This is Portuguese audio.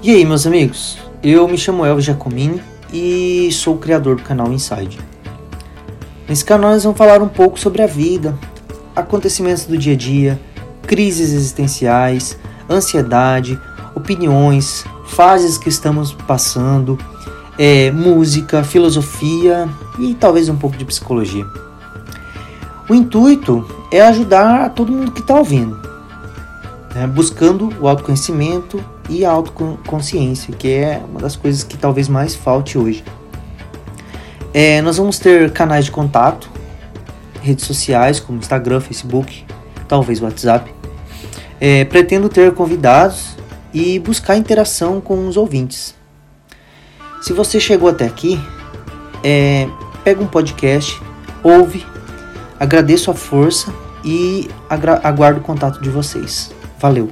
E aí, meus amigos? Eu me chamo Elvis Giacomini e sou o criador do canal Inside. Nesse canal nós vamos falar um pouco sobre a vida, acontecimentos do dia a dia, crises existenciais, ansiedade, opiniões, fases que estamos passando, é, música, filosofia e talvez um pouco de psicologia. O intuito é ajudar todo mundo que está ouvindo, né, buscando o autoconhecimento e a autoconsciência, que é uma das coisas que talvez mais falte hoje. É, nós vamos ter canais de contato, redes sociais como Instagram, Facebook, talvez WhatsApp. É, pretendo ter convidados e buscar interação com os ouvintes. Se você chegou até aqui, é, pega um podcast, ouve, agradeço a força e aguardo o contato de vocês. Valeu!